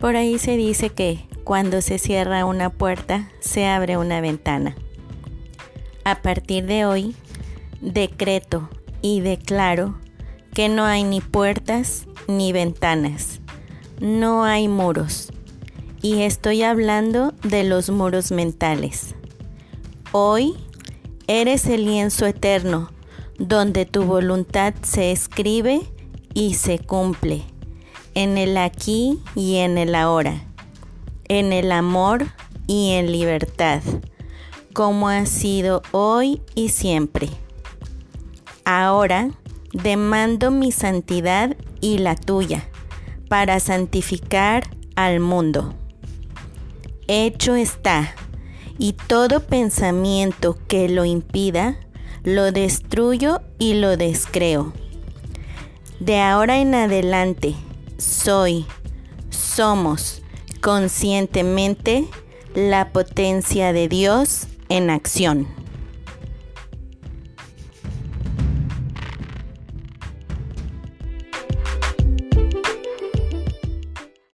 Por ahí se dice que cuando se cierra una puerta, se abre una ventana. A partir de hoy, decreto y declaro que no hay ni puertas ni ventanas, no hay muros. Y estoy hablando de los muros mentales. Hoy eres el lienzo eterno donde tu voluntad se escribe y se cumple, en el aquí y en el ahora, en el amor y en libertad, como ha sido hoy y siempre. Ahora demando mi santidad y la tuya para santificar al mundo. Hecho está, y todo pensamiento que lo impida, lo destruyo y lo descreo. De ahora en adelante, soy, somos conscientemente la potencia de Dios en acción.